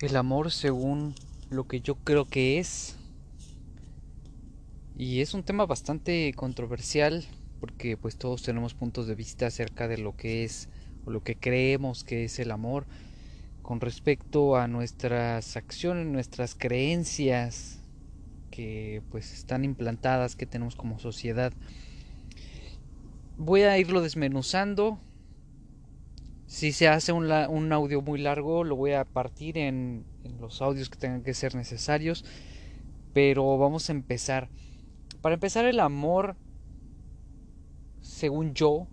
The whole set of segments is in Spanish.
el amor según lo que yo creo que es. Y es un tema bastante controversial porque pues todos tenemos puntos de vista acerca de lo que es o lo que creemos que es el amor con respecto a nuestras acciones, nuestras creencias que pues están implantadas que tenemos como sociedad. Voy a irlo desmenuzando si se hace un, un, audio muy largo, lo voy a partir en, en, los audios que tengan que ser necesarios. Pero vamos a empezar. Para empezar, el amor, según yo,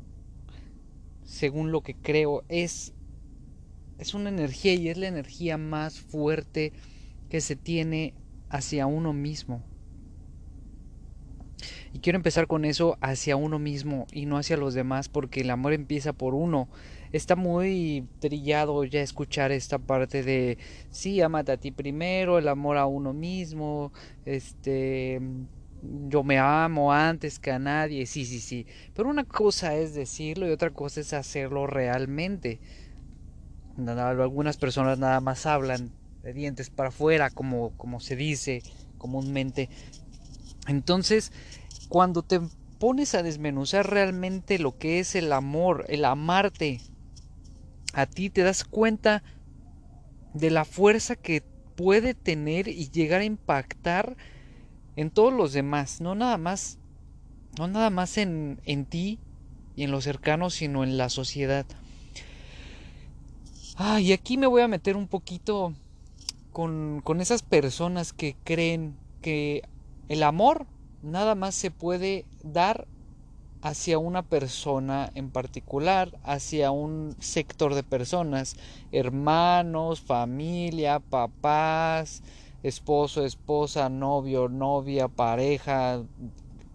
según lo que creo, es, es una energía y es la energía más fuerte que se tiene hacia uno mismo. Y quiero empezar con eso hacia uno mismo y no hacia los demás, porque el amor empieza por uno está muy trillado ya escuchar esta parte de sí, amate a ti primero, el amor a uno mismo, este yo me amo antes que a nadie, sí, sí, sí. Pero una cosa es decirlo y otra cosa es hacerlo realmente. Algunas personas nada más hablan de dientes para afuera, como, como se dice comúnmente. Entonces, cuando te pones a desmenuzar realmente lo que es el amor, el amarte, a ti te das cuenta de la fuerza que puede tener y llegar a impactar en todos los demás, no nada más, no nada más en, en ti y en los cercanos, sino en la sociedad. Ah, y aquí me voy a meter un poquito con, con esas personas que creen que el amor nada más se puede dar hacia una persona en particular, hacia un sector de personas, hermanos, familia, papás, esposo, esposa, novio, novia, pareja,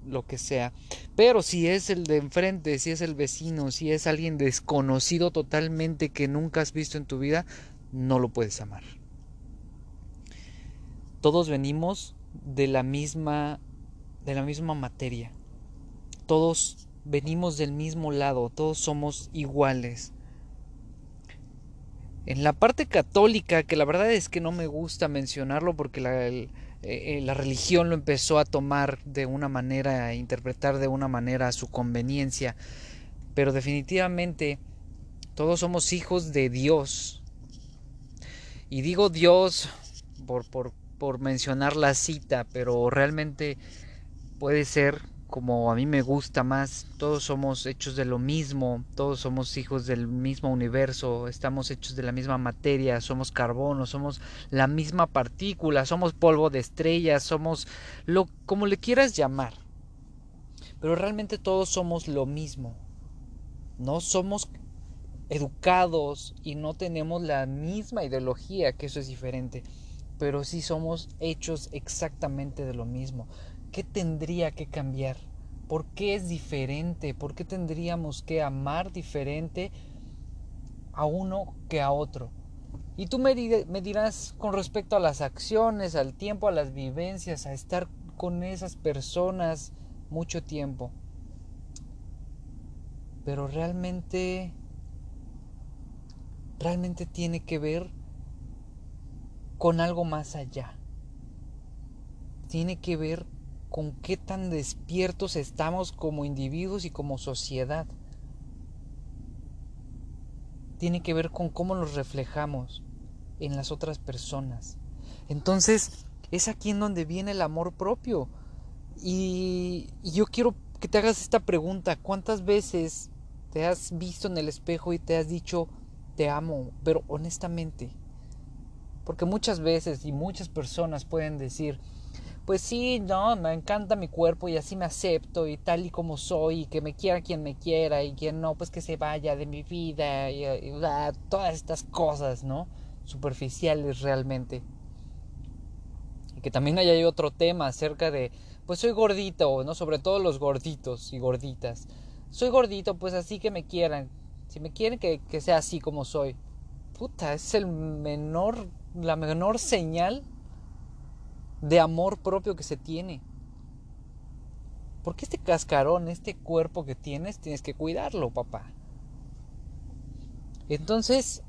lo que sea. Pero si es el de enfrente, si es el vecino, si es alguien desconocido totalmente que nunca has visto en tu vida, no lo puedes amar. Todos venimos de la misma de la misma materia todos venimos del mismo lado, todos somos iguales. En la parte católica, que la verdad es que no me gusta mencionarlo porque la, eh, eh, la religión lo empezó a tomar de una manera, a interpretar de una manera a su conveniencia, pero definitivamente todos somos hijos de Dios. Y digo Dios por, por, por mencionar la cita, pero realmente puede ser como a mí me gusta más, todos somos hechos de lo mismo, todos somos hijos del mismo universo, estamos hechos de la misma materia, somos carbono, somos la misma partícula, somos polvo de estrellas, somos lo como le quieras llamar. Pero realmente todos somos lo mismo. No somos educados y no tenemos la misma ideología, que eso es diferente, pero sí somos hechos exactamente de lo mismo. ¿Qué tendría que cambiar? ¿Por qué es diferente? ¿Por qué tendríamos que amar diferente a uno que a otro? Y tú me, dirás con respecto a las acciones, al tiempo, a las vivencias, a estar con esas personas mucho tiempo. Pero realmente, realmente tiene que ver con algo más allá. Tiene que ver con qué tan despiertos estamos como individuos y como sociedad. Tiene que ver con cómo nos reflejamos en las otras personas. Entonces, es aquí en donde viene el amor propio. Y, yo quiero que te hagas esta pregunta. ¿Cuántas veces te has visto en el espejo y te has dicho, te amo, pero honestamente? Porque muchas veces y muchas personas pueden decir, pues sí, no, me encanta mi cuerpo y así me acepto y tal y como soy y que me quiera quien me quiera y quien no, pues que se vaya de mi vida y, todas estas cosas, ¿no? Superficiales realmente. Y que también hay otro tema acerca de, pues soy gordito, ¿no? Sobre todo los gorditos y gorditas. Soy gordito, pues así que me quieran. Si me quieren que, que sea así como soy. Puta, es el menor, la menor señal de amor propio que se tiene. Porque este cascarón, este cuerpo que tienes, tienes que cuidarlo, papá. Entonces,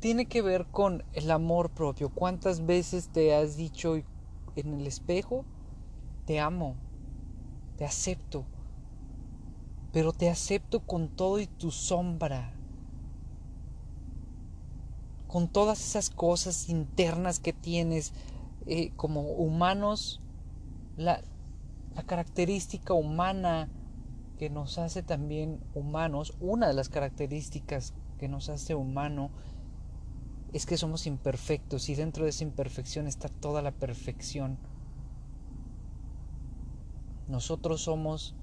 tiene que ver con el amor propio. ¿Cuántas veces te has dicho en el espejo, te amo, te acepto, pero te acepto con todo y tu sombra, con todas esas cosas internas que tienes eh, como humanos, la, la característica humana que nos hace también humanos, una de las características que nos hace humano es que somos imperfectos y dentro de esa imperfección está toda la perfección. Nosotros somos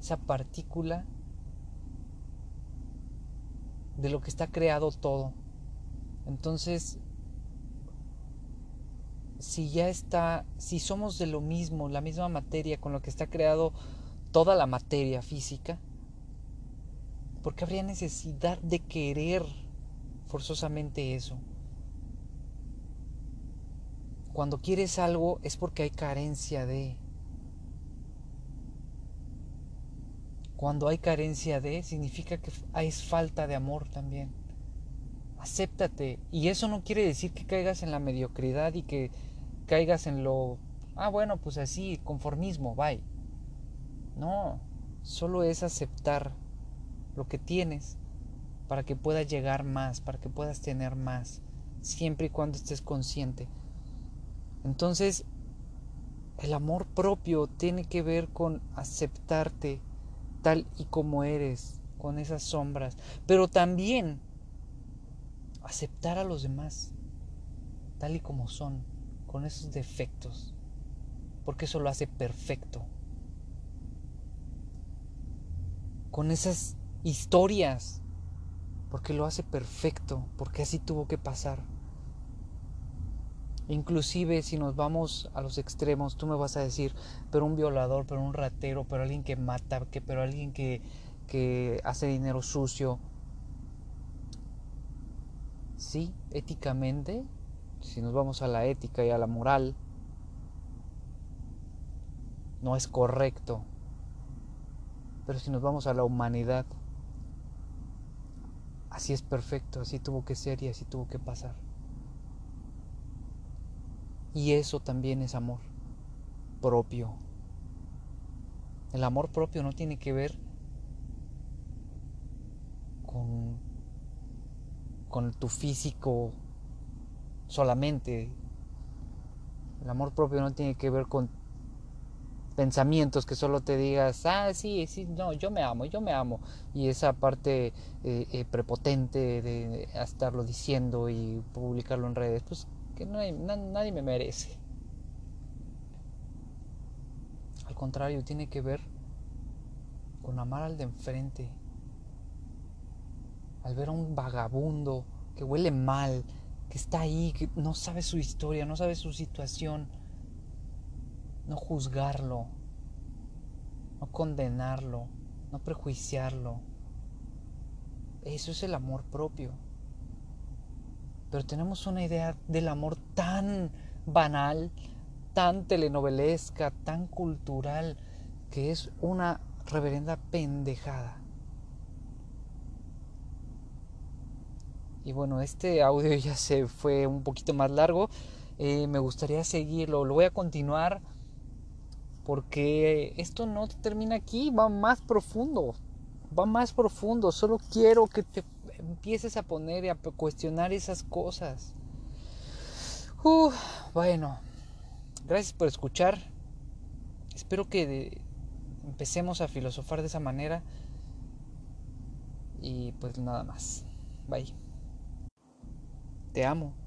esa partícula de lo que está creado todo. Entonces, si ya está, si somos de lo mismo, la misma materia con lo que está creado toda la materia física, ¿por qué habría necesidad de querer forzosamente eso? Cuando quieres algo es porque hay carencia de. Cuando hay carencia de, significa que hay falta de amor también. Acéptate. Y eso no quiere decir que caigas en la mediocridad y que caigas en lo, ah, bueno, pues así, conformismo, bye. No, solo es aceptar lo que tienes para que puedas llegar más, para que puedas tener más, siempre y cuando estés consciente. Entonces, el amor propio tiene que ver con aceptarte tal y como eres, con esas sombras, pero también aceptar a los demás tal y como son con esos defectos, porque eso lo hace perfecto. Con esas historias, porque lo hace perfecto, porque así tuvo que pasar. Inclusive si nos vamos a los extremos, tú me vas a decir, pero un violador, pero un ratero, pero alguien que mata, que, pero alguien que, que hace dinero sucio. Sí, éticamente si nos vamos a la ética y a la moral, no es correcto. Pero si nos vamos a la humanidad, así es perfecto, así tuvo que ser y así tuvo que pasar. Y eso también es amor propio. El amor propio no tiene que ver con, con tu físico solamente. El amor propio no tiene que ver con pensamientos que solo te digas, ah, sí, sí, no, yo me amo, yo me amo. Y esa parte eh, eh, prepotente de estarlo diciendo y publicarlo en redes, pues que nadie me merece. Al contrario, tiene que ver con amar al de enfrente. Al ver a un vagabundo que huele mal, que está ahí, que no sabe su historia, no sabe su situación, no juzgarlo, no condenarlo, no prejuiciarlo. Eso es el amor propio. Pero tenemos una idea del amor tan banal, tan telenovelesca, tan cultural, que es una reverenda pendejada. Y bueno, este audio ya se fue un poquito más largo. Eh, me gustaría seguirlo, lo voy a continuar porque esto no termina aquí, va más profundo, va más profundo. Solo quiero que te empieces a poner y a cuestionar esas cosas. bueno, gracias por escuchar. Espero que empecemos a filosofar de esa manera. Y pues nada más. Bye. Te amo.